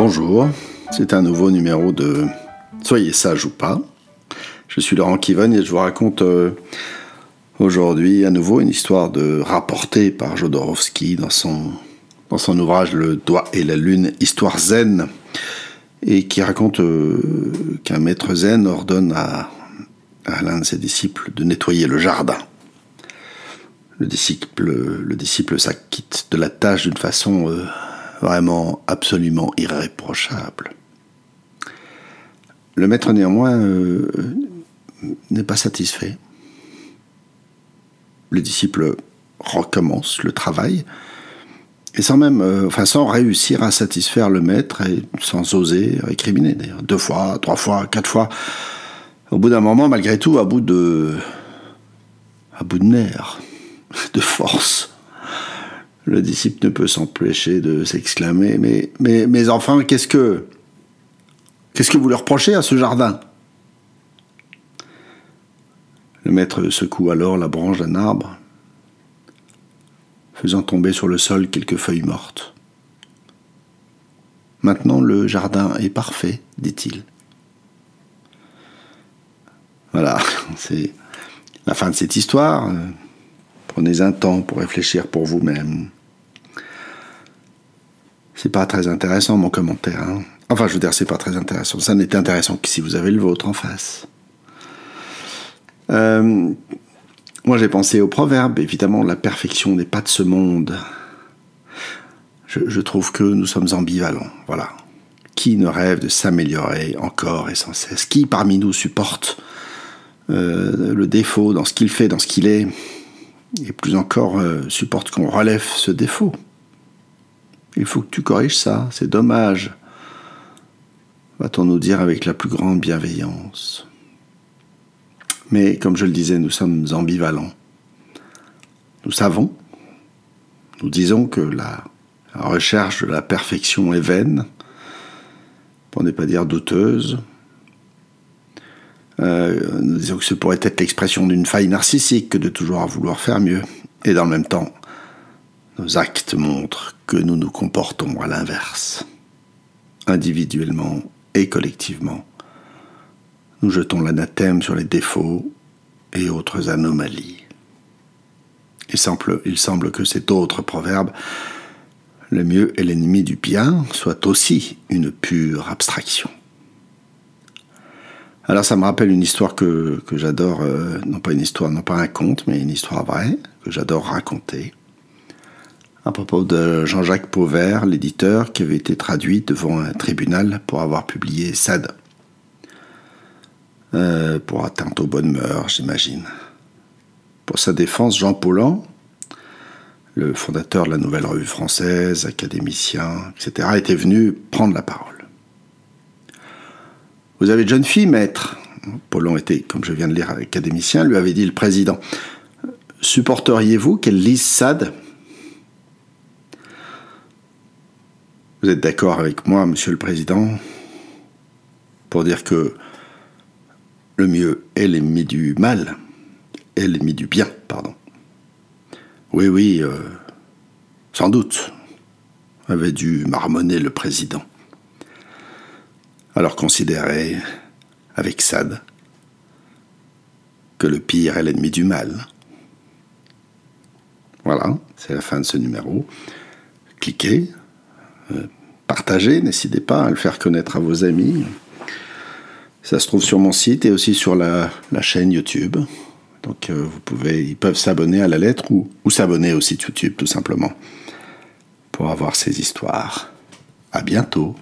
Bonjour, c'est un nouveau numéro de Soyez sage ou pas. Je suis Laurent Kiven et je vous raconte euh, aujourd'hui à nouveau une histoire de rapportée par Jodorowsky dans son, ouvrage Le doigt et la lune, histoire zen, et qui raconte euh, qu'un maître zen ordonne à, l'un de ses disciples de nettoyer le jardin. Le disciple, le s'acquitte de la tâche d'une façon euh, vraiment absolument irréprochable. Le maître néanmoins euh, n'est pas satisfait. Le disciple recommence le travail et sans même, euh, enfin sans réussir à satisfaire le maître et sans oser récriminer d'ailleurs deux fois, trois fois, quatre fois. Au bout d'un moment, malgré tout, à bout de, à bout de nerfs, de force, le disciple ne peut s'empêcher de s'exclamer Mais, mais, enfin, qu'est-ce que. Qu'est-ce que vous leur reprochez à ce jardin? Le maître secoue alors la branche d'un arbre, faisant tomber sur le sol quelques feuilles mortes. Maintenant le jardin est parfait, dit-il. Voilà, c'est la fin de cette histoire. Prenez un temps pour réfléchir pour vous-même. C'est pas très intéressant mon commentaire. Hein. Enfin, je veux dire, c'est pas très intéressant. Ça n'est intéressant que si vous avez le vôtre en face. Euh, moi, j'ai pensé au proverbe. Évidemment, la perfection n'est pas de ce monde. Je, trouve que nous sommes ambivalents. Voilà. Qui ne rêve de s'améliorer encore et sans cesse? Qui parmi nous supporte euh, le défaut dans ce qu'il fait, dans ce qu'il est? Et plus encore, euh, supporte qu'on relève ce défaut? Il faut que tu corriges ça, c'est dommage. Va-t-on nous dire avec la plus grande bienveillance. Mais comme je le disais, nous sommes ambivalents. Nous savons, nous disons que la, recherche de la perfection est vaine, pour ne pas dire douteuse. Euh, nous disons que ce pourrait être l'expression d'une faille narcissique que de toujours vouloir faire mieux. Et dans le même temps, nos actes montrent que nous nous comportons à l'inverse. Individuellement et collectivement, nous jetons l'anathème sur les défauts et autres anomalies. Il semble, que cet autre proverbe, le mieux est l'ennemi du bien, soit aussi une pure abstraction. Alors ça me rappelle une histoire que, j'adore, euh, non pas une histoire, non pas un conte, mais une histoire vraie, que j'adore raconter à propos de Jean-Jacques Pauvert, l'éditeur, qui avait été traduit devant un tribunal pour avoir publié Sade. Euh, pour atteinte aux bonnes mœurs, j'imagine. Pour sa défense, Jean Paulhan, le fondateur de la Nouvelle Revue Française, académicien, etc., était venu prendre la parole. Vous avez de jeunes filles, maître. Paulhan était, comme je viens de lire, académicien, lui avait dit le président. Supporteriez-vous qu'elle lise Sade Vous êtes d'accord avec moi, Monsieur le Président, pour dire que le mieux est l'ennemi du mal, est l'ennemi du bien, pardon. Oui, oui, euh, sans doute, avait dû marmonner le président. Alors considérez, avec Sade, que le pire est l'ennemi du mal. Voilà, c'est la fin de ce numéro. Cliquez, partagez, n'hésitez pas à le faire connaître à vos amis. Ça se trouve sur mon site et aussi sur la, chaîne YouTube. Donc euh, vous pouvez, ils peuvent s'abonner à la lettre ou, s'abonner au site YouTube tout simplement pour avoir ces histoires. À bientôt.